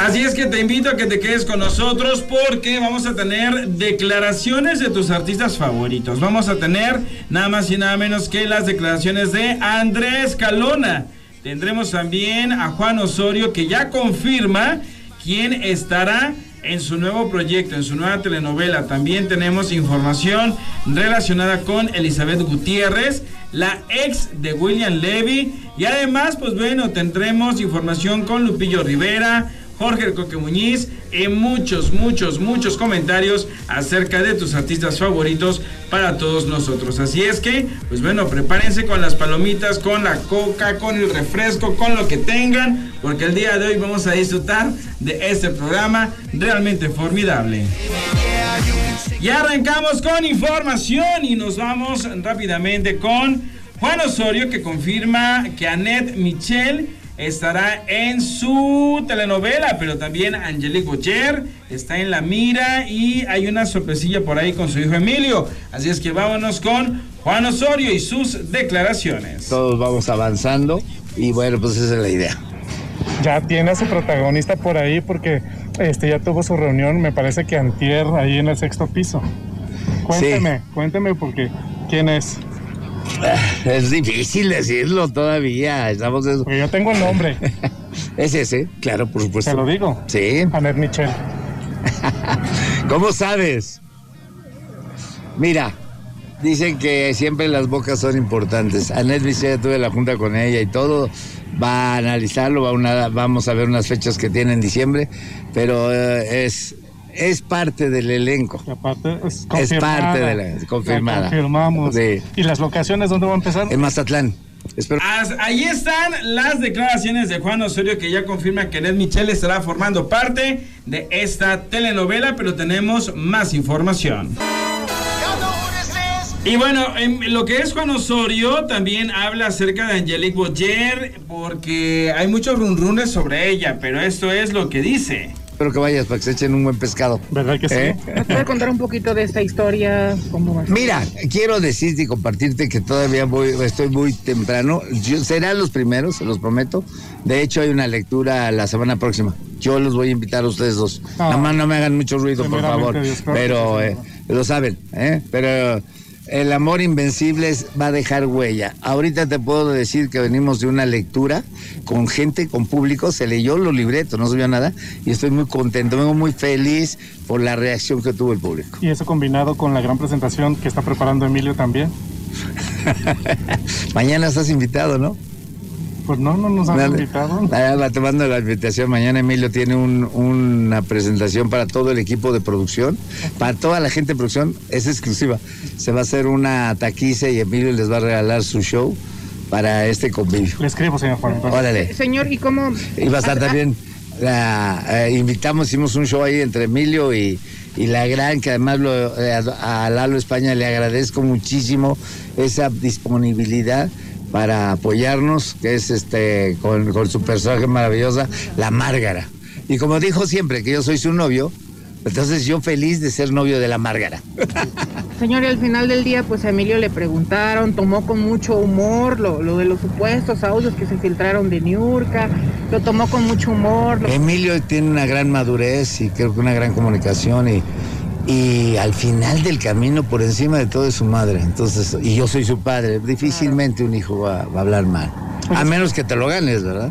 Así es que te invito a que te quedes con nosotros porque vamos a tener declaraciones de tus artistas favoritos. Vamos a tener nada más y nada menos que las declaraciones de Andrés Calona. Tendremos también a Juan Osorio que ya confirma quién estará en su nuevo proyecto, en su nueva telenovela. También tenemos información relacionada con Elizabeth Gutiérrez, la ex de William Levy. Y además, pues bueno, tendremos información con Lupillo Rivera, Jorge Coque Muñiz y muchos, muchos, muchos comentarios acerca de tus artistas favoritos para todos nosotros. Así es que, pues bueno, prepárense con las palomitas, con la coca, con el refresco, con lo que tengan, porque el día de hoy vamos a disfrutar de este programa realmente formidable. Y arrancamos con información y nos vamos rápidamente con Juan Osorio que confirma que Annette Michel estará en su telenovela, pero también Angelique Bocher está en la mira y hay una sorpresilla por ahí con su hijo Emilio. Así es que vámonos con Juan Osorio y sus declaraciones. Todos vamos avanzando y bueno, pues esa es la idea. Ya tiene a su protagonista por ahí porque este ya tuvo su reunión, me parece que antier ahí en el sexto piso. Cuénteme, cuénteme porque quién es. Es difícil decirlo todavía. Estamos yo tengo el nombre. es ese, claro, por supuesto. Te lo digo. Sí. Anet Michel. ¿Cómo sabes? Mira, dicen que siempre las bocas son importantes. Anet Michel, tuve la junta con ella y todo. Va a analizarlo, va vamos a ver unas fechas que tiene en diciembre, pero eh, es es parte del elenco. aparte es, parte de la confirmada. confirmamos. ¿Y las locaciones dónde va a empezar? En Mazatlán. Ahí están las declaraciones de Juan Osorio que ya confirma que Ned Michel estará formando parte de esta telenovela, pero tenemos más información. Y bueno, en lo que es Juan Osorio también habla acerca de Angelique Boyer porque hay muchos runrunes sobre ella, pero esto es lo que dice. Espero que vayas para que se echen un buen pescado. ¿Verdad que sí? ¿Eh? ¿Me puede contar un poquito de esta historia? Mira, quiero decirte y compartirte que todavía voy, estoy muy temprano. serán los primeros, se los prometo. De hecho, hay una lectura la semana próxima. Yo los voy a invitar a ustedes dos. Ah. Nada más no me hagan mucho ruido, por favor. pero eh, lo saben, ¿eh? Pero el amor invencible va a dejar huella. Ahorita te puedo decir que venimos de una lectura con gente, con público, se leyó los libretos, no se vio nada y estoy muy contento, vengo muy feliz por la reacción que tuvo el público. Y eso combinado con la gran presentación que está preparando Emilio también. Mañana estás invitado, ¿no? Pues no, no nos han invitado. te mando la invitación. Mañana Emilio tiene una presentación para todo el equipo de producción. Para toda la gente de producción es exclusiva. Se va a hacer una taquiza y Emilio les va a regalar su show para este convivio. Le escribo, señor Juan. Órale. Señor, ¿y cómo? Y va a estar también, la, eh, invitamos, hicimos un show ahí entre Emilio y, la gran, que además lo, eh, a Lalo España le agradezco muchísimo esa disponibilidad para apoyarnos, que es este con, su personaje maravillosa, la Márgara. Y como dijo siempre que yo soy su novio, entonces yo feliz de ser novio de la Márgara. Señor, y al final del día, pues a Emilio le preguntaron, tomó con mucho humor lo, de los supuestos audios que se filtraron de Niurka, lo tomó con mucho humor. Emilio tiene una gran madurez y creo que una gran comunicación y y al final del camino por encima de todo es su madre. Entonces, y yo soy su padre, difícilmente un hijo va, a hablar mal. A menos que te lo ganes, ¿verdad?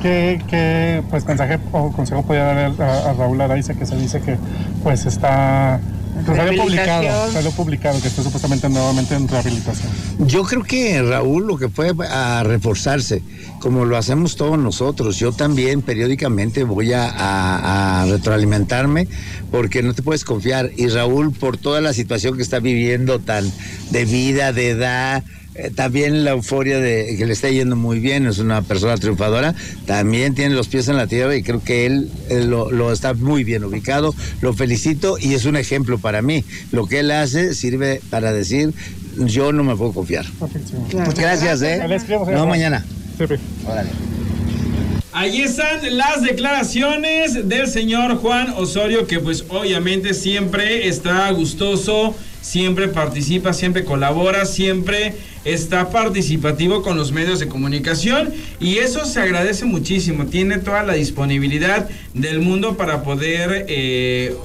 ¿Qué, qué pues, mensaje consejo podría dar a, a Raúl Araiza que se dice que pues está pues salió publicado, salió publicado que está supuestamente nuevamente en rehabilitación. Yo creo que Raúl lo que fue a reforzarse, como lo hacemos todos nosotros. Yo también periódicamente voy a, retroalimentarme porque no te puedes confiar. Y Raúl, por toda la situación que está viviendo, tan de vida, de edad, eh, también la euforia de que le está yendo muy bien, es una persona triunfadora, también tiene los pies en la tierra y creo que él, lo, está muy bien ubicado, lo felicito y es un ejemplo para mí. Lo que él hace sirve para decir, yo no me puedo confiar. gracias, ¿eh? No, mañana. Órale. Allí están las declaraciones del señor Juan Osorio, que pues obviamente siempre está gustoso, siempre participa, siempre colabora, siempre está participativo con los medios de comunicación y eso se agradece muchísimo. Tiene toda la disponibilidad del mundo para poder eh,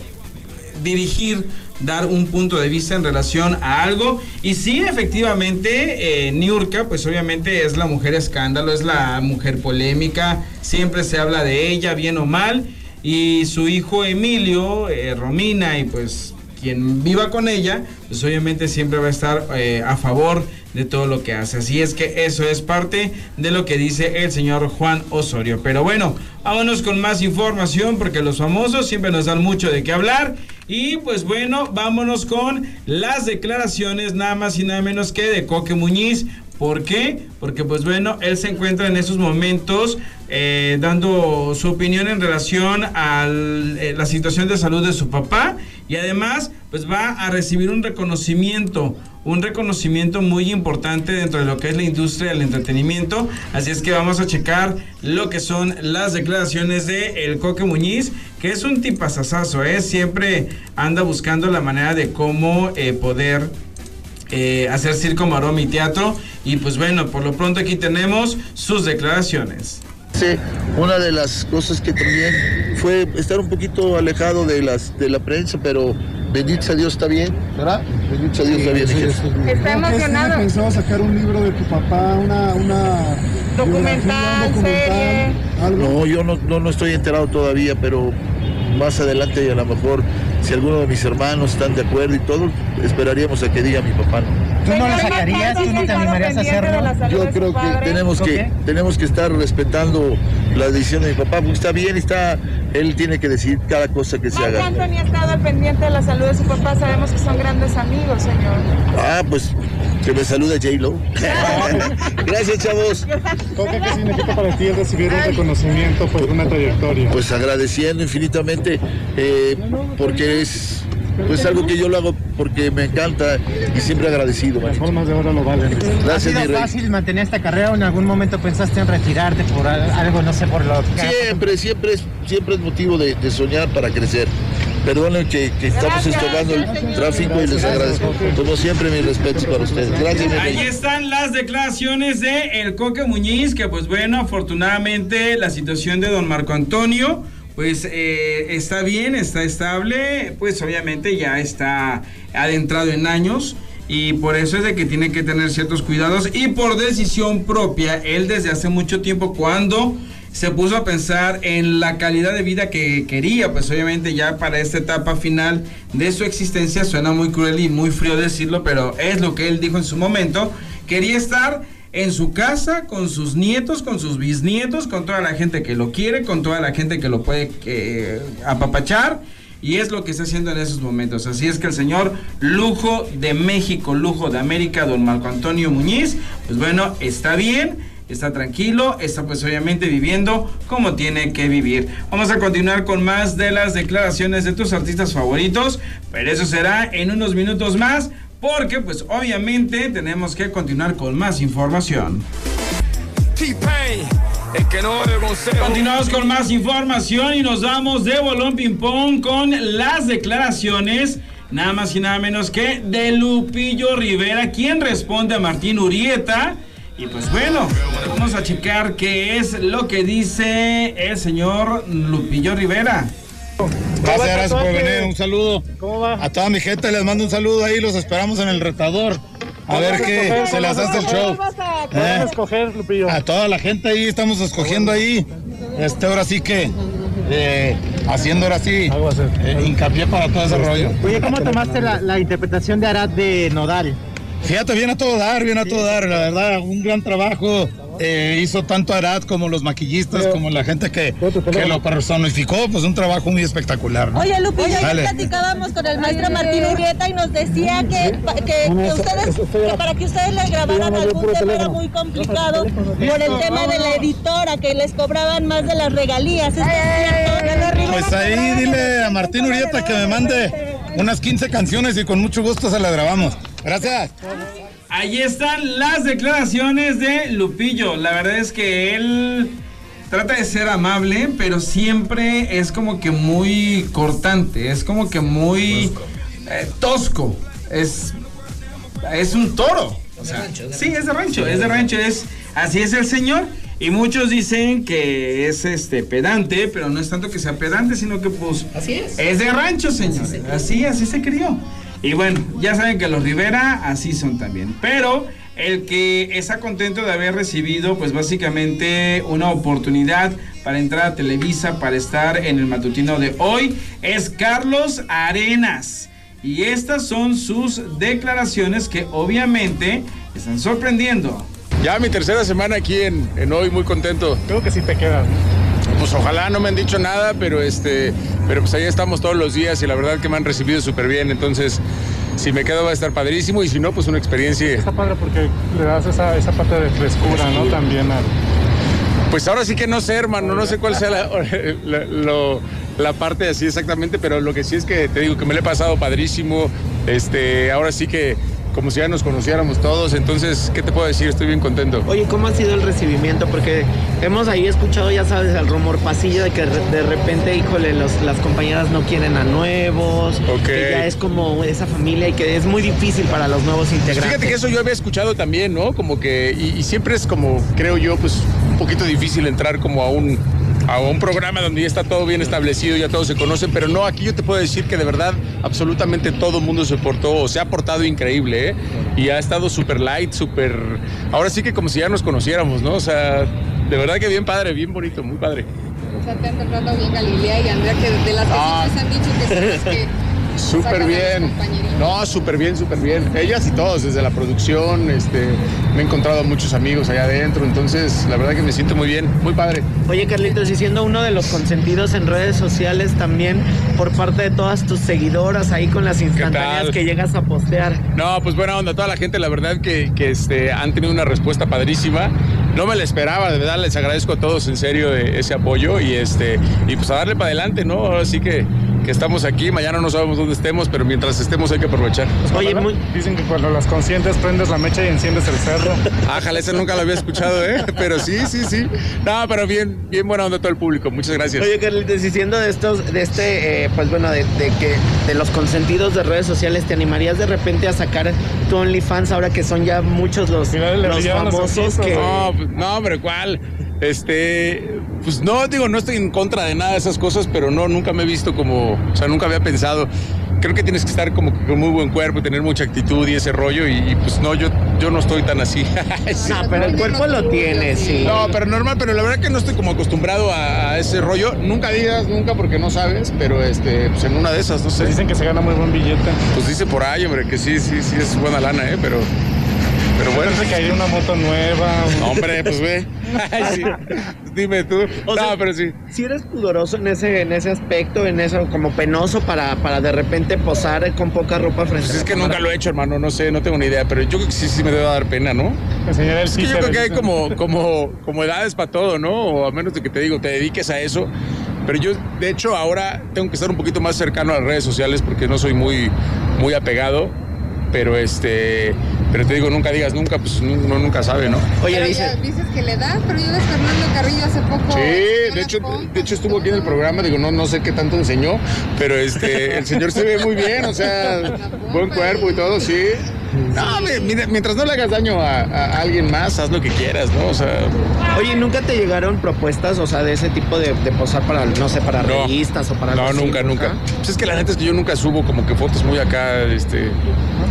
dirigir dar un punto de vista en relación a algo. Y sí, efectivamente, eh, Niurka, pues obviamente es la mujer escándalo, es la mujer polémica, siempre se habla de ella, bien o mal. Y su hijo Emilio, eh, Romina, y pues quien viva con ella, pues obviamente siempre va a estar a favor de todo lo que hace. Así es que eso es parte de lo que dice el señor Juan Osorio. Pero bueno, vámonos con más información porque los famosos siempre nos dan mucho de qué hablar. Y pues bueno, vámonos con las declaraciones nada más y nada menos que de Coque Muñiz. ¿Por qué? Porque pues bueno, él se encuentra en esos momentos eh, dando su opinión en relación a eh, la situación de salud de su papá y además pues va a recibir un reconocimiento un reconocimiento muy importante dentro de lo que es la industria del entretenimiento. Así es que vamos a checar lo que son las declaraciones de El Coque Muñiz, que es un tipazazazo, ¿eh? Siempre anda buscando la manera de cómo eh, poder eh, hacer circo, maroma y teatro. Y pues bueno, por lo pronto aquí tenemos sus declaraciones. Sí, una de las cosas que también fue estar un poquito alejado de las de la prensa, pero bendito sea Dios está bien, ¿verdad? Bendito sea Dios está bien. está emocionado. Pensaba sacar un libro de tu papá, una, una documental, serie. No, yo no, no, no estoy enterado todavía, pero más adelante a lo mejor si alguno de mis hermanos están de acuerdo y todo, esperaríamos a que diga mi papá. ¿Tú no lo sacarías? ¿Tú no te animarías a hacerlo? Yo creo que tenemos que tenemos que estar respetando la decisión de mi papá, porque está bien, está él tiene que decir cada cosa que se haga. Anthony ha estado al pendiente de la salud de su papá, sabemos que son grandes amigos, señor. Ah, pues que me salude J-Lo. Gracias, chavos. ¿Qué significa para ti el recibir un reconocimiento por una trayectoria? Pues agradeciendo infinitamente, eh, porque es pues algo que yo lo hago porque me encanta y siempre agradecido. Las formas de ahora lo valen. Gracias, ¿Ha sido fácil mantener esta carrera o en algún momento pensaste en retirarte por algo, no sé, por lo que... Siempre, siempre es, siempre es motivo de, soñar para crecer. Perdonen que, estamos estorbando el tráfico y les agradezco. Como siempre, mis respetos para ustedes. Gracias. Ahí están las declaraciones de El Coque Muñiz, que pues bueno, afortunadamente la situación de don Marco Antonio pues eh, está bien, está estable, pues obviamente ya está adentrado en años y por eso es de que tiene que tener ciertos cuidados y por decisión propia, él desde hace mucho tiempo cuando se puso a pensar en la calidad de vida que quería, pues obviamente ya para esta etapa final de su existencia suena muy cruel y muy frío decirlo, pero es lo que él dijo en su momento, quería estar en su casa, con sus nietos, con sus bisnietos, con toda la gente que lo quiere, con toda la gente que lo puede eh, apapachar. Y es lo que está haciendo en esos momentos. Así es que el señor Lujo de México, Lujo de América, don Marco Antonio Muñiz, pues bueno, está bien, está tranquilo, está pues obviamente viviendo como tiene que vivir. Vamos a continuar con más de las declaraciones de tus artistas favoritos, pero eso será en unos minutos más porque pues obviamente tenemos que continuar con más información. Continuamos con más información y nos vamos de bolón ping pong con las declaraciones nada más y nada menos que de Lupillo Rivera, quien responde a Martín Urieta. Y pues bueno, vamos a checar qué es lo que dice el señor Lupillo Rivera. Gracias, gracias por venir. Un saludo. A toda mi gente les mando un saludo ahí. Los esperamos en el retador. A ver qué se les hace el show. ¿Eh? escoger, Lupillo? A toda la gente ahí estamos escogiendo ahí. Este ahora sí que eh, haciendo ahora sí eh, hincapié para todo ese rollo. Oye, ¿cómo tomaste la, la interpretación de Arad de Nodal? Fíjate, viene a todo dar, viene a todo dar, la verdad, un gran trabajo. Eh, hizo tanto Arad como los maquillistas, como la gente que, que, lo personificó, pues un trabajo muy espectacular. Oye, Lupillo, ya platicábamos con el maestro Martín Urieta y nos decía que, que, ustedes, que para que ustedes le grabaran algún tema era muy complicado por el tema de la editora, que les cobraban más de las regalías. Pues ahí dile a Martín Urieta que me mande unas 15 canciones y con mucho gusto se las grabamos. Gracias. Ahí están las declaraciones de Lupillo. La verdad es que él trata de ser amable, pero siempre es como que muy cortante, es como que muy tosco. Eh, es, es un toro. O sea, sí, es de rancho, es de rancho, es así es el señor. Y muchos dicen que es este pedante, pero no es tanto que sea pedante, sino que pues así es. Es de rancho, señor. Así, así, se crió. Y bueno, ya saben que los Rivera así son también. Pero el que está contento de haber recibido pues básicamente una oportunidad para entrar a Televisa, para estar en el matutino de hoy, es Carlos Arenas. Y estas son sus declaraciones que obviamente están sorprendiendo. Ya mi tercera semana aquí en, hoy, muy contento. Creo que sí te quedas. Pues ojalá no me han dicho nada, pero este, pero pues ahí estamos todos los días y la verdad que me han recibido súper bien. Entonces, si me quedo va a estar padrísimo y si no, pues una experiencia. Está padre porque le das esa, esa parte de frescura, ¿no? También al... Pues ahora sí que no sé, hermano, no sé cuál sea la, la parte así exactamente, pero lo que sí es que te digo que me lo he pasado padrísimo. Este, ahora sí que como si ya nos conociéramos todos, entonces, ¿qué te puedo decir? Estoy bien contento. Oye, ¿cómo ha sido el recibimiento? Porque hemos ahí escuchado, ya sabes, el rumor pasillo de que de repente, híjole, los, las compañeras no quieren a nuevos, que ya es como esa familia y que es muy difícil para los nuevos integrantes. Fíjate que eso yo había escuchado también, ¿no? Como que, y, y siempre es como, creo yo, pues un poquito difícil entrar como a un a un programa donde ya está todo bien establecido, ya todos se conocen, pero no, aquí yo te puedo decir que de verdad absolutamente todo el mundo se portó, o se ha portado increíble, ¿eh? Y ha estado súper light, súper... Ahora sí que como si ya nos conociéramos, ¿no? O sea, de verdad que bien padre, bien bonito, muy padre. O sea, te han tratado bien Galilea y Andrea, que de las que ah. siempre se han dicho que son las que Súper bien. No, súper bien, súper bien. Ellas y todos, desde la producción, este, me he encontrado muchos amigos allá adentro, entonces la verdad que me siento muy bien, muy padre. Oye, Carlitos, y siendo uno de los consentidos en redes sociales también por parte de todas tus seguidoras ahí con las instantáneas que llegas a postear. No, pues buena onda, toda la gente, la verdad que, que este, han tenido una respuesta padrísima. No me la esperaba, de verdad les agradezco a todos en serio eh, ese apoyo y este y pues a darle para adelante, ¿no? Así que que estamos aquí, mañana no sabemos dónde estemos, pero mientras estemos hay que aprovechar. Oye, dicen que cuando las consientes prendes la mecha y enciendes el cerro. Ájale, ese nunca lo había escuchado, ¿eh? Pero sí, sí, sí. No, pero bien, bien buena onda todo el público. Muchas gracias. Oye, Carlitos, diciendo de estos, de este, eh, pues bueno, de, que de los consentidos de redes sociales, ¿te animarías de repente a sacar tu OnlyFans ahora que son ya muchos los, los famosos que... No, pues, no, hombre, ¿cuál? Este, pues no, digo, no estoy en contra de nada de esas cosas, pero no, nunca me he visto como, o sea, nunca había pensado. Creo que tienes que estar como con muy buen cuerpo y tener mucha actitud y ese rollo, y, pues no, yo, yo no estoy tan así. No, pero el cuerpo lo tiene, sí. No, pero normal, pero la verdad que no estoy como acostumbrado a, ese rollo. Nunca digas nunca porque no sabes, pero este, pues en una de esas, no sé. Dicen que se gana muy buen billete. Pues dice por ahí, hombre, que sí, sí, sí es buena lana, ¿eh? Pero pero bueno. que hay una moto nueva. Hombre, pues ve. Dime tú. no, pero sí. Si eres pudoroso en ese, en ese aspecto, en eso, como penoso para, para de repente posar con poca ropa frente pues es que nunca lo he hecho, hermano. No sé, no tengo ni idea. Pero yo creo que sí, sí me debe dar pena, ¿no? es que yo creo que hay como, como, como edades para todo, ¿no? O a menos de que te digo, te dediques a eso. Pero yo, de hecho, ahora tengo que estar un poquito más cercano a las redes sociales porque no soy muy, muy apegado pero este pero te digo nunca digas nunca pues uno nunca sabe no oye dices que le das pero yo ves Fernando Carrillo hace poco sí de hecho de hecho estuvo aquí en el programa digo no no sé qué tanto enseñó pero este el señor se ve muy bien o sea buen cuerpo y todo sí no, mientras no le hagas daño a, alguien más, haz lo que quieras, ¿no? O sea. Oye, ¿nunca te llegaron propuestas, o sea, de ese tipo de, posar para, no sé, para revistas o para No, nunca, nunca. Pues es que la neta es que yo nunca subo como que fotos muy acá, este.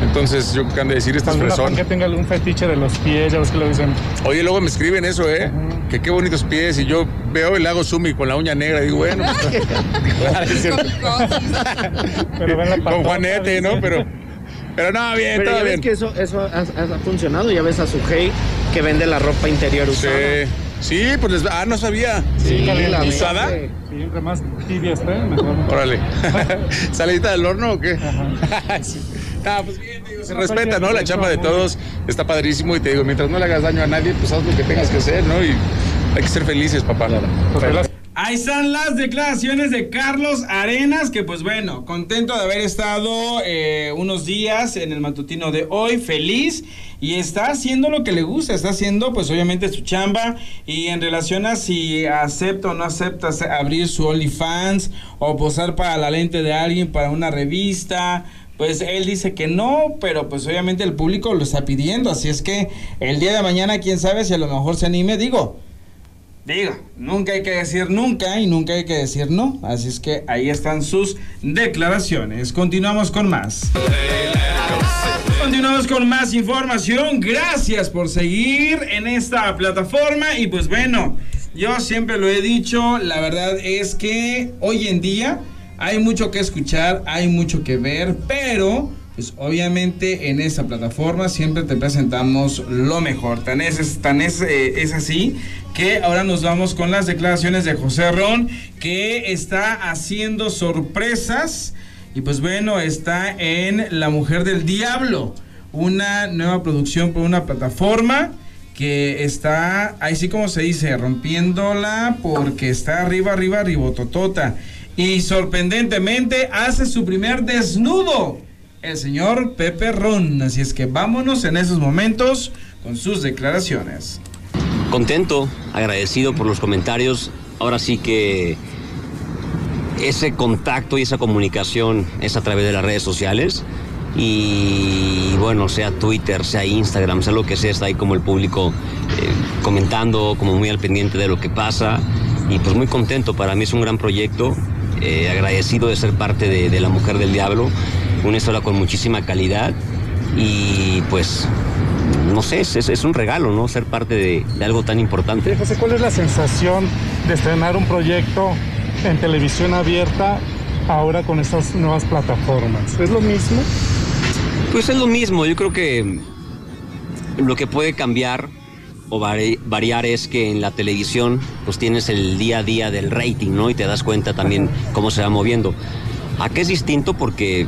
Entonces, yo han de decir estas personas. que tenga algún fetiche de los pies, ya ves que lo dicen. Oye, luego me escriben eso, ¿eh? Que qué bonitos pies. Y yo veo hago zoom y con la uña negra. Y digo, bueno. Pues, con Juanete, ¿no? Pero. Pero no, bien, Pero todo ya ves que eso, eso ha, funcionado. Ya ves a su hey que vende la ropa interior usada. Sí. Sí, pues les... Ah, no sabía. Sí, la ¿Usada? Sí, entre más tibia esté, mejor. Órale. ¿Salidita del horno o qué? sí. Ah, pues bien, digo, se respeta, ¿no? La chamba de todos está padrísimo y te digo, mientras no le hagas daño a nadie, pues haz lo que tengas que hacer, ¿no? Y hay que ser felices, papá. Claro. Ahí están las declaraciones de Carlos Arenas, que pues bueno, contento de haber estado eh, unos días en el matutino de hoy, feliz y está haciendo lo que le gusta, está haciendo pues obviamente su chamba y en relación a si acepta o no acepta abrir su OnlyFans o posar para la lente de alguien para una revista, pues él dice que no, pero pues obviamente el público lo está pidiendo, así es que el día de mañana, quién sabe si a lo mejor se anime, digo, digo, nunca hay que decir nunca y nunca hay que decir no, así es que ahí están sus declaraciones. Continuamos con más. Continuamos con más información. Gracias por seguir en esta plataforma. Y pues bueno, yo siempre lo he dicho, la verdad es que hoy en día hay mucho que escuchar, hay mucho que ver, pero pues obviamente en esta plataforma siempre te presentamos lo mejor. Tan es, eh, es así que ahora nos vamos con las declaraciones de José Ron, que está haciendo sorpresas. Y pues bueno, está en La Mujer del Diablo, una nueva producción por una plataforma que está, ahí sí como se dice, rompiéndola porque está arriba, arriba, ribototota. Y sorprendentemente hace su primer desnudo el señor Pepe Ron. Así es que vámonos en esos momentos con sus declaraciones. Contento, agradecido por los comentarios. Ahora sí que ese contacto y esa comunicación es a través de las redes sociales. Y bueno, sea Twitter, sea Instagram, sea lo que sea, está ahí como el público eh, comentando, como muy al pendiente de lo que pasa. Y pues muy contento, para mí es un gran proyecto eh, agradecido de ser parte de, La Mujer del Diablo, una historia con muchísima calidad y pues no sé, es, un regalo, ¿no? Ser parte de, algo tan importante. José, ¿cuál es la sensación de estrenar un proyecto en televisión abierta ahora con estas nuevas plataformas? ¿Es lo mismo? Pues es lo mismo, yo creo que lo que puede cambiar o variar es que en la televisión pues tienes el día a día del rating, ¿no? Y te das cuenta también cómo se va moviendo. Aquí es distinto porque,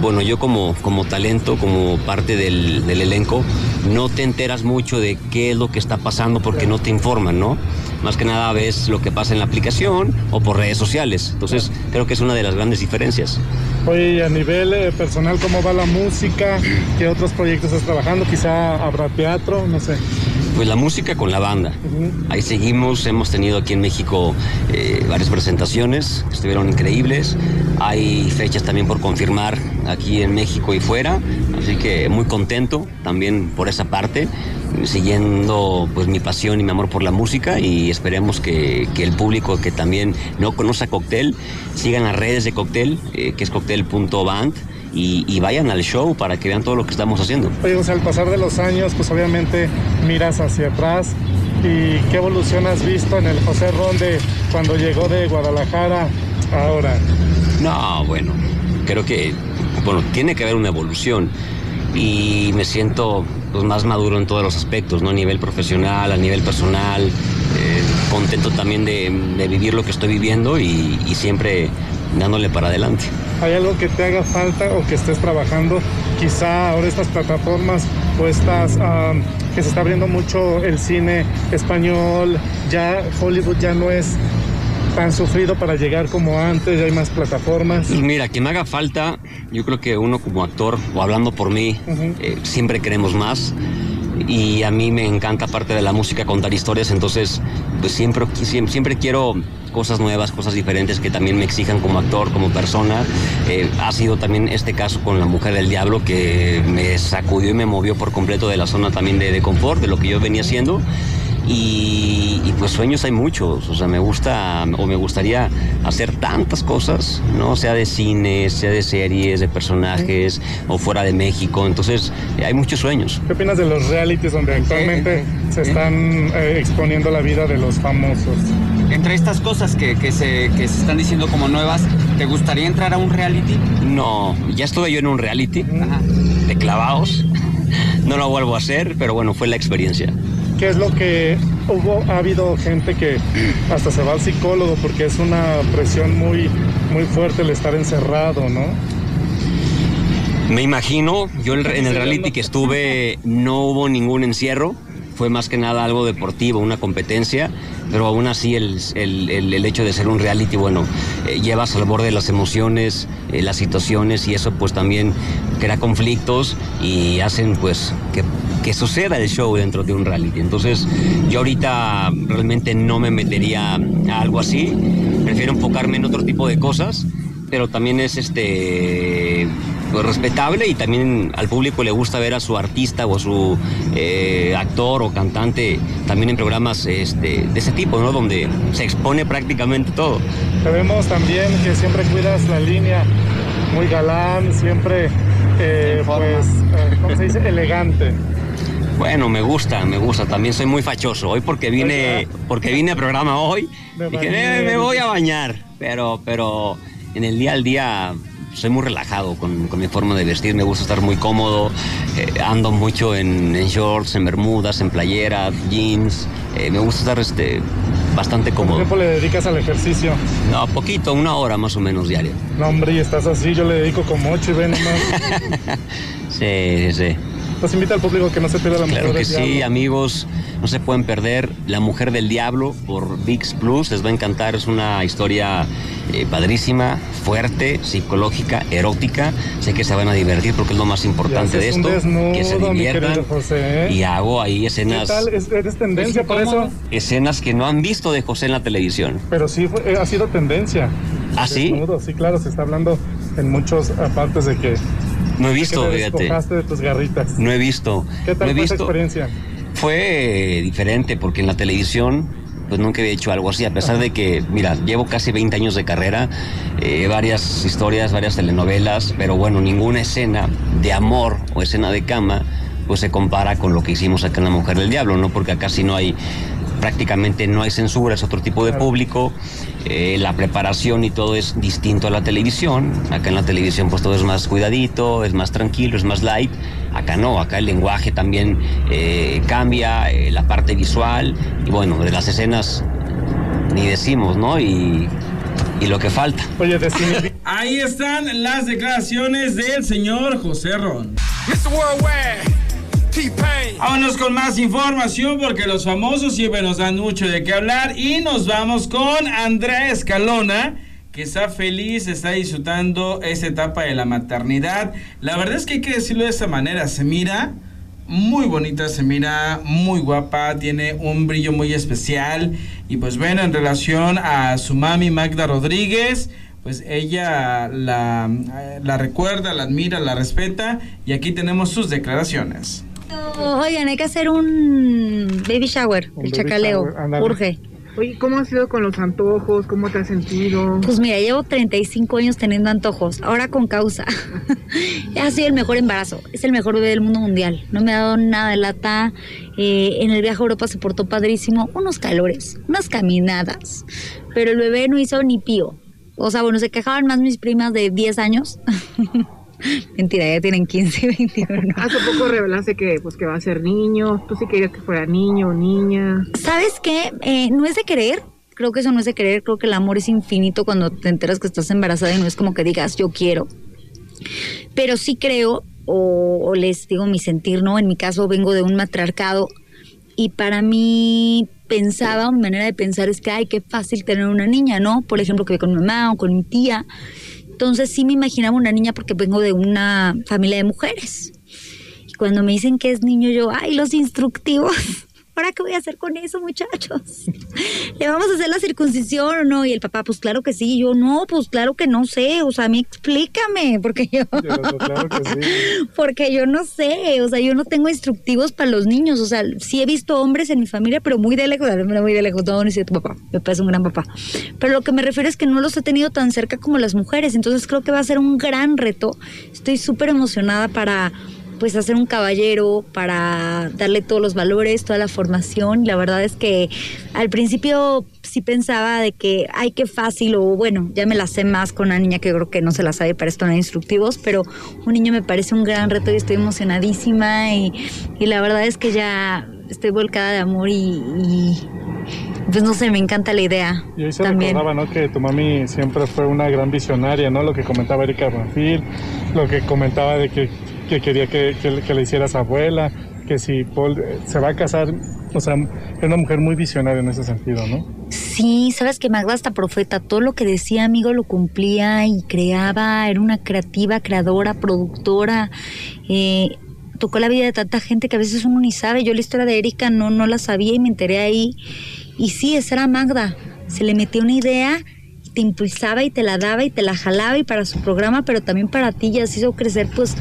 bueno, yo como, como talento, como parte del, elenco, no te enteras mucho de qué es lo que está pasando porque no te informan, ¿no? Más que nada ves lo que pasa en la aplicación o por redes sociales. Entonces creo que es una de las grandes diferencias. Oye, a nivel eh, personal, ¿cómo va la música? ¿Qué otros proyectos estás trabajando? Quizá habrá teatro, no sé. Pues la música con la banda. Ahí seguimos, hemos tenido aquí en México eh, varias presentaciones que estuvieron increíbles. Hay fechas también por confirmar aquí en México y fuera, así que muy contento también por esa parte siguiendo pues mi pasión y mi amor por la música y esperemos que, el público que también no conoce a Cocktail sigan las redes de Cocktail, eh, que es cocktail.band. Y, y, vayan al show para que vean todo lo que estamos haciendo. Oye, al pasar de los años, pues obviamente miras hacia atrás y qué evolución has visto en el José Ronde cuando llegó de Guadalajara ahora. No, bueno, creo que, bueno, tiene que haber una evolución y me siento pues, más maduro en todos los aspectos, ¿no? A nivel profesional, a nivel personal, eh, contento también de, vivir lo que estoy viviendo y, siempre dándole para adelante. ¿Hay algo que te haga falta o que estés trabajando? Quizá ahora estas plataformas o estas que se está abriendo mucho el cine español, ya Hollywood ya no es tan sufrido para llegar como antes, ya hay más plataformas. Pues mira, que me haga falta, yo creo que uno como actor, o hablando por mí, eh, siempre queremos más. Y a mí me encanta, parte de la música, contar historias, entonces pues siempre, siempre, quiero cosas nuevas, cosas diferentes que también me exijan como actor, como persona. Eh, ha sido también este caso con La Mujer del Diablo que me sacudió y me movió por completo de la zona también de, de confort, de lo que yo venía haciendo. Y, pues sueños hay muchos, o sea, me gusta o me gustaría hacer tantas cosas, ¿no? Sea de cine, sea de series, de personajes o fuera de México, entonces eh, hay muchos sueños. ¿Qué opinas de los realities donde actualmente se están eh, exponiendo la vida de los famosos? Entre estas cosas que, se, que se están diciendo como nuevas, ¿te gustaría entrar a un reality? No, ya estuve yo en un reality de clavados, no lo vuelvo a hacer, pero bueno, fue la experiencia. Qué es lo que hubo, ha habido gente que hasta se va al psicólogo porque es una presión muy, muy fuerte el estar encerrado, ¿no? Me imagino, yo en el reality que estuve no hubo ningún encierro, fue más que nada algo deportivo, una competencia, pero aún así el, hecho de ser un reality, bueno, eh, llevas al borde de las emociones, eh, las situaciones y eso pues también crea conflictos y hacen pues que que suceda el show dentro de un reality. Entonces, yo ahorita realmente no me metería a algo así. Prefiero enfocarme en otro tipo de cosas, pero también es este respetable y también al público le gusta ver a su artista o a su eh, actor o cantante también en programas este, de ese tipo, ¿no? Donde se expone prácticamente todo. Sabemos también que siempre cuidas la línea, muy galán, siempre, eh, pues, eh, ¿cómo se dice? Elegante. Bueno, me gusta, me gusta. También soy muy fachoso. Hoy porque vine, porque vine a programa hoy, dije, "Eh, me voy a bañar. Pero, pero en el día al día soy muy relajado con, con mi forma de vestir. Me gusta estar muy cómodo. Eh, ando mucho en, en shorts, en bermudas, en playeras, jeans. Eh, me gusta estar este, bastante ¿Cuánto cómodo. tiempo le dedicas al ejercicio? No, poquito, una hora más o menos diaria. No, hombre, y estás así, yo le dedico como ocho y ven nomás. Sí, sí, sí. Pues invita al público que no se pierda la mujer Claro que del sí, diablo. amigos, no se pueden perder La Mujer del Diablo por VIX Plus, les va a encantar, es una historia eh, padrísima, fuerte, psicológica, erótica, sé que se van a divertir porque es lo más importante de esto, desnudo, que se diviertan José, ¿eh? y hago ahí ¿Qué escenas, tal? ¿Es- ¿Eres tendencia por eso? escenas que no han visto de José en la televisión. Pero sí fue- eh, ha sido tendencia. ¿Ah, sí? Claro, se está hablando en muchos partes de que, No he que visto, te fíjate, de tus garritas. no he visto, ¿Qué no tal he fue esa experiencia? Fue diferente porque en la televisión pues nunca había hecho algo así, a pesar de que, mira, llevo casi 20 años de carrera, eh, varias historias, varias telenovelas, pero bueno, ninguna escena de amor o escena de cama pues se compara con lo que hicimos acá en La Mujer del Diablo, ¿no? Porque acá sí no hay, prácticamente no hay censura, es otro tipo de público, eh, la preparación y todo es distinto a la televisión, acá en la televisión pues todo es más cuidadito, es más tranquilo, es más light, acá no, acá el lenguaje también eh, cambia, eh, la parte visual. Y bueno, de las escenas ni decimos, ¿no? Y, y lo que falta. Ahí están las declaraciones del señor José Ron. Vámonos con más información porque los famosos siempre nos dan mucho de qué hablar y nos vamos con Andrea Escalona que está feliz, está disfrutando esta etapa de la maternidad. La verdad es que hay que decirlo de esta manera, se mira muy bonita, se mira muy guapa, tiene un brillo muy especial y pues bueno, en relación a su mami Magda Rodríguez, pues ella la, la recuerda, la admira, la respeta y aquí tenemos sus declaraciones. Oigan, hay que hacer un baby shower, Un el baby chacaleo. shower. Urge. Oye, ¿cómo has ido con los antojos? ¿Cómo te has sentido? Pues mira, llevo 35 años teniendo antojos, ahora con causa. ha sido el mejor embarazo, es el mejor bebé del mundo mundial. No me ha dado nada de lata. eh, en el viaje a Europa se portó padrísimo, unos calores, unas caminadas. Pero el bebé no hizo ni pío. O sea, bueno, se quejaban más mis primas de 10 años. Mentira, ya tienen 15, 21. Hace poco revelaste que, pues, que va a ser niño. Tú sí querías que fuera niño o niña. ¿Sabes qué? Eh, no es de querer. Creo que eso no es de querer. Creo que el amor es infinito cuando te enteras que estás embarazada y no es como que digas yo quiero. Pero sí creo, o, o les digo mi sentir, ¿no? En mi caso vengo de un matriarcado y para mí pensaba, mi manera de pensar es que, ay, qué fácil tener una niña, ¿no? Por ejemplo, que con mi mamá o con mi tía. Entonces sí me imaginaba una niña porque vengo de una familia de mujeres. Y cuando me dicen que es niño, yo, ay, los instructivos. ¿Ahora qué voy a hacer con eso, muchachos? ¿Le vamos a hacer la circuncisión o no? Y el papá, pues claro que sí. Y yo, no, pues claro que no sé. O sea, a mí explícame, porque yo... Claro que sí. Porque yo no sé, o sea, yo no tengo instructivos para los niños, o sea, sí he visto hombres en mi familia, pero muy de lejos, muy de lejos, no, no es cierto, papá, mi papá es un gran papá. Pero lo que me refiero es que no los he tenido tan cerca como las mujeres, entonces creo que va a ser un gran reto. Estoy súper emocionada para pues hacer un caballero, para darle todos los valores, toda la formación. La verdad es que al principio sí pensaba de que, ay, qué fácil, o bueno, ya me la sé más con una niña que creo que no se la sabe para esto no hay instructivos, pero un niño me parece un gran reto y estoy emocionadísima y, y la verdad es que ya estoy volcada de amor y, y, pues no sé, me encanta la idea. Y hoy se también. recordaba, ¿no? Que tu mami siempre fue una gran visionaria, ¿no? Lo que comentaba Erika Banfil, lo que comentaba de que, que quería que, que, que le hicieras abuela, que si Paul eh, se va a casar, o sea, es una mujer muy visionaria en ese sentido, ¿no? Sí, sabes que Magda hasta profeta, todo lo que decía amigo lo cumplía y creaba, era una creativa, creadora, productora. eh, tocó la vida de tanta gente que a veces uno ni sabe. Yo la historia de Erika no, no la sabía y me enteré ahí. Y sí, esa era Magda. Se le metió una idea te impulsaba y te la daba y te la jalaba y para su programa, pero también para ti ya se hizo crecer, pues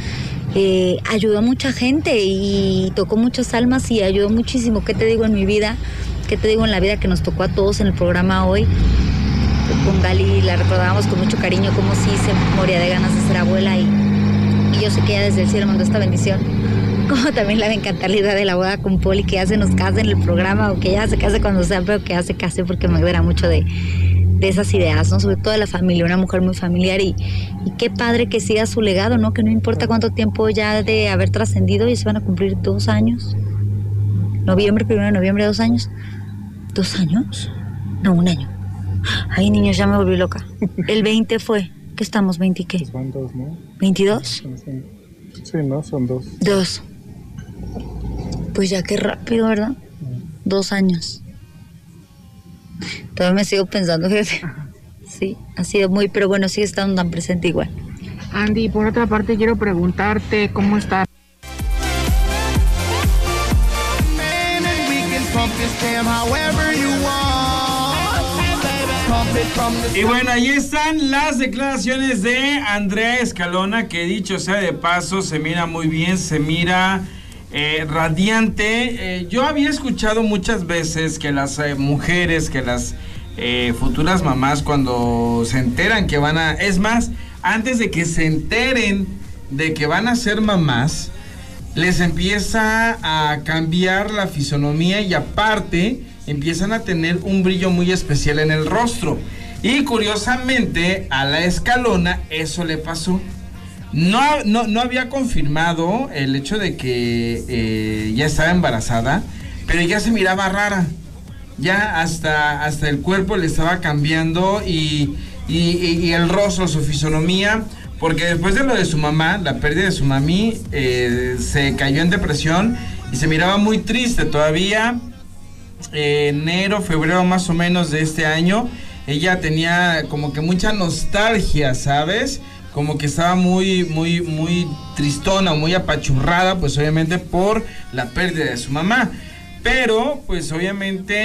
eh, ayudó a mucha gente y tocó muchas almas y ayudó muchísimo. ¿Qué te digo en mi vida? ¿Qué te digo en la vida que nos tocó a todos en el programa hoy? Con Gali la recordábamos con mucho cariño, como si se moría de ganas de ser abuela y, yo sé que ella desde el cielo mandó esta bendición como también le va a encantar la idea de la boda con Poli, que ya se nos case en el programa o que ya se case cuando sea, pero que ya se case porque me agrada mucho de, de esas ideas, ¿no? Sobre todo de la familia, una mujer muy familiar y, y qué padre que siga su legado, ¿no? Que no importa cuánto tiempo ya de haber trascendido, y se van a cumplir dos años. Noviembre, primero de noviembre, dos años. ¿Dos años? No, un año. Ay, niños, ya me volví loca. El 20 fue. ¿Qué estamos? ¿20 qué? Van dos, ¿no? ¿22? Sí, ¿no? Son dos. Dos. Pues ya qué rápido, ¿verdad? Dos años. Todavía me sigo pensando, fíjate. Sí, ha sido muy, pero bueno, sigue estando tan presente igual. Andy, por otra parte quiero preguntarte cómo estás. Y bueno, ahí están las declaraciones de Andrea Escalona, que dicho sea de paso, se mira muy bien, se mira eh, radiante. Eh, yo había escuchado muchas veces que las eh, mujeres, que las eh, futuras mamás, cuando se enteran que van a... Es más, antes de que se enteren de que van a ser mamás, les empieza a cambiar la fisonomía y aparte empiezan a tener un brillo muy especial en el rostro. Y curiosamente a la escalona eso le pasó. No, no, no había confirmado el hecho de que eh, ya estaba embarazada, pero ya se miraba rara. Ya hasta, hasta el cuerpo le estaba cambiando y, y, el rostro, su fisonomía. Porque después de lo de su mamá, la pérdida de su mami, eh, se cayó en depresión y se miraba muy triste. Todavía enero, febrero más o menos de este año, ella tenía como que mucha nostalgia, ¿sabes? Como que estaba muy, muy, muy tristona, muy apachurrada, pues obviamente por la pérdida de su mamá. Pero, pues obviamente,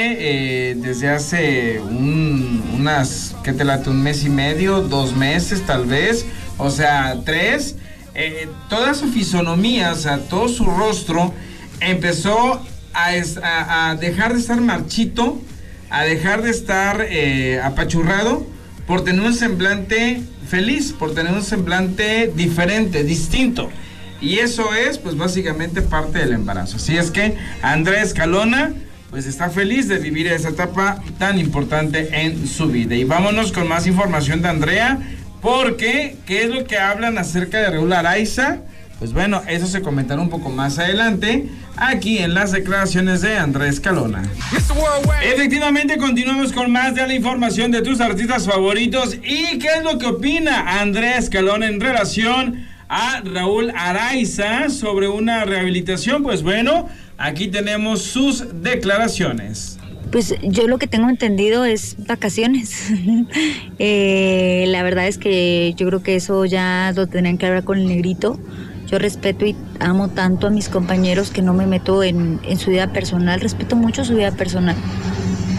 eh, desde hace un, unas, ¿qué te late? Un mes y medio, dos meses tal vez, o sea, tres, eh, toda su fisonomía, o sea, todo su rostro empezó a, es- a- dejar de estar marchito, a dejar de estar eh, apachurrado por tener un semblante feliz, por tener un semblante diferente, distinto. Y eso es, pues básicamente parte del embarazo. Así es que Andrés Calona, pues está feliz de vivir esa etapa tan importante en su vida. Y vámonos con más información de Andrea, porque ¿qué es lo que hablan acerca de Raúl Araiza? Pues bueno, eso se comentará un poco más adelante aquí en las declaraciones de Andrés Calona. Efectivamente, continuamos con más de la información de tus artistas favoritos. ¿Y qué es lo que opina Andrés Calona en relación a Raúl Araiza sobre una rehabilitación? Pues bueno, aquí tenemos sus declaraciones. Pues yo lo que tengo entendido es vacaciones. Eh, la verdad es que yo creo que eso ya lo tendrían que hablar con el negrito. Yo respeto y amo tanto a mis compañeros que no me meto en, en su vida personal. Respeto mucho su vida personal.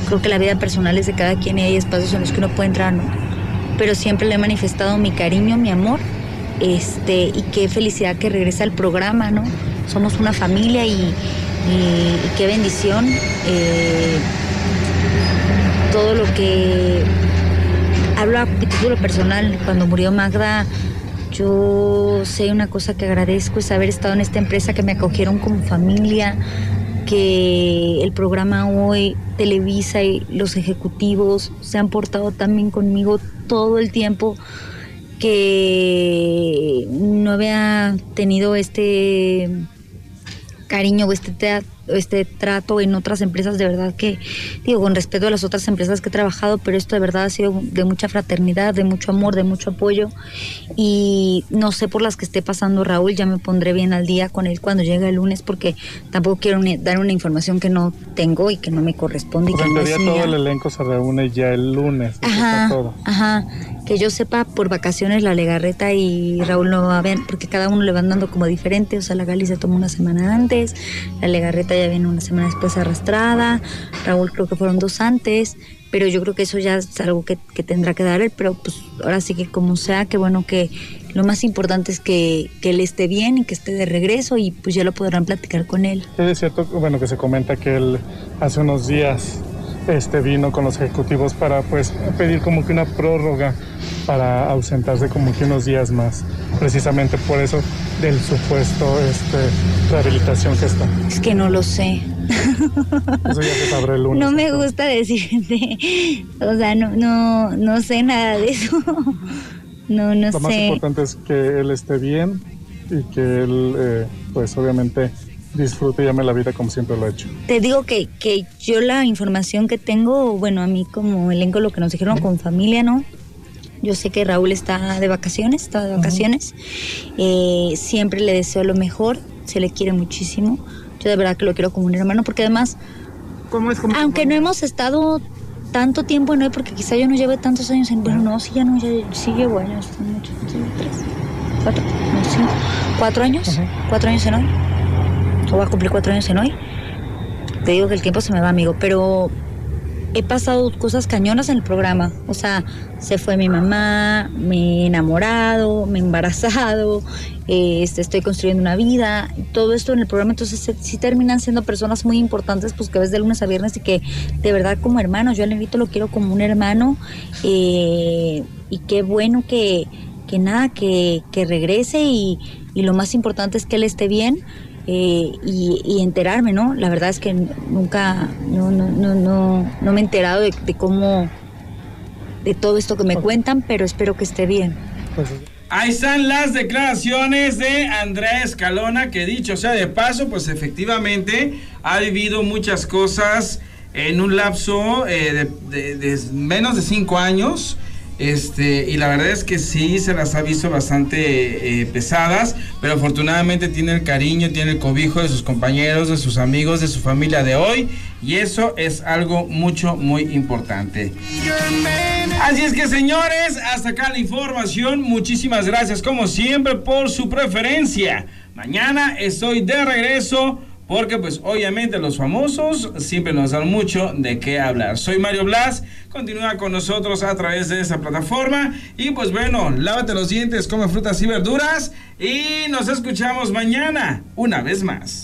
Creo que la vida personal es de cada quien y hay espacios en los que uno puede entrar, ¿no? Pero siempre le he manifestado mi cariño, mi amor. Este, y qué felicidad que regresa al programa, ¿no? Somos una familia y, qué bendición. eh, todo lo que hablo a título personal, cuando murió Magda, yo sé una cosa que agradezco es haber estado en esta empresa que me acogieron como familia, que el programa hoy, Televisa y los ejecutivos se han portado también conmigo todo el tiempo que no había tenido este cariño o este, este trato en otras empresas, de verdad que, digo, con respeto a las otras empresas que he trabajado, pero esto de verdad ha sido de mucha fraternidad, de mucho amor, de mucho apoyo. Y no sé por las que esté pasando Raúl, ya me pondré bien al día con él cuando llegue el lunes, porque tampoco quiero ni- dar una información que no tengo y que no me corresponde y Pues que en no teoría es todo mía. el elenco se reúne ya el lunes. Ajá, todo. ajá. Que yo sepa, por vacaciones la Legarreta y Raúl no va a ver, porque cada uno le van dando como diferente. O sea, la Gali se tomó una semana antes, la Legarreta ya viene una semana después arrastrada, Raúl creo que fueron dos antes. pero yo creo que eso ya es algo que, tendrá que dar él, pero pues ahora sí que como sea, que bueno que lo más importante es que, que, él esté bien y que esté de regreso y pues ya lo podrán platicar con él. Es cierto, bueno, que se comenta que él hace unos días este vino con los ejecutivos para pues pedir como que una prórroga para ausentarse como que unos días más, precisamente por eso del supuesto este rehabilitación que está. Es que no lo sé. Eso ya se sabrá el lunes. No me gusta decirte, o sea, no, no, no sé nada de eso. No, no sé. Lo más importante es que él esté bien y que él, eh, pues obviamente disfrute y ame la vida como siempre lo ha hecho. Te digo que, que yo la información que tengo, bueno, a mí como elenco lo que nos dijeron con familia, ¿no? Yo sé que Raúl está de vacaciones, está de vacaciones. Eh, siempre le deseo lo mejor, se le quiere muchísimo. Yo de verdad que lo quiero como un hermano, porque además, ¿Cómo es aunque no hemos estado tanto tiempo en hoy, porque quizá yo no lleve tantos años en. Bueno, no, sí, ya no, ya, sí llevo años, muchos, tres, cuatro, cinco, cuatro años, cuatro años en hoy voy a cumplir cuatro años en hoy. Te digo que el tiempo se me va, amigo, pero he pasado cosas cañonas en el programa. O sea, se fue mi mamá, he enamorado, he embarazado, este, estoy construyendo una vida, todo esto en el programa. Entonces, sí terminan siendo personas muy importantes, pues que ves de lunes a viernes y que de verdad como hermanos, yo al invito lo quiero como un hermano. Eh, y qué bueno que, que nada, que, que regrese y, y lo más importante es que él esté bien eh, y, enterarme, ¿no? La verdad es que nunca, no, no, no, no, no me he enterado de, cómo, de todo esto que me cuentan, pero espero que esté bien. Ahí están las declaraciones de Andrés Calona, que dicho sea de paso, pues efectivamente ha vivido muchas cosas en un lapso eh, de, menos de cinco años. Este, y la verdad es que sí se las ha visto bastante eh, pesadas, pero afortunadamente tiene el cariño, tiene el cobijo de sus compañeros, de sus amigos, de su familia de hoy, y eso es algo mucho, muy importante. Así es que señores, hasta acá la información. Muchísimas gracias como siempre por su preferencia. Mañana estoy de regreso porque pues obviamente los famosos siempre nos dan mucho de qué hablar. Soy Mario Blas, continúa con nosotros a través de esta plataforma y pues bueno, lávate los dientes, come frutas y verduras y nos escuchamos mañana una vez más.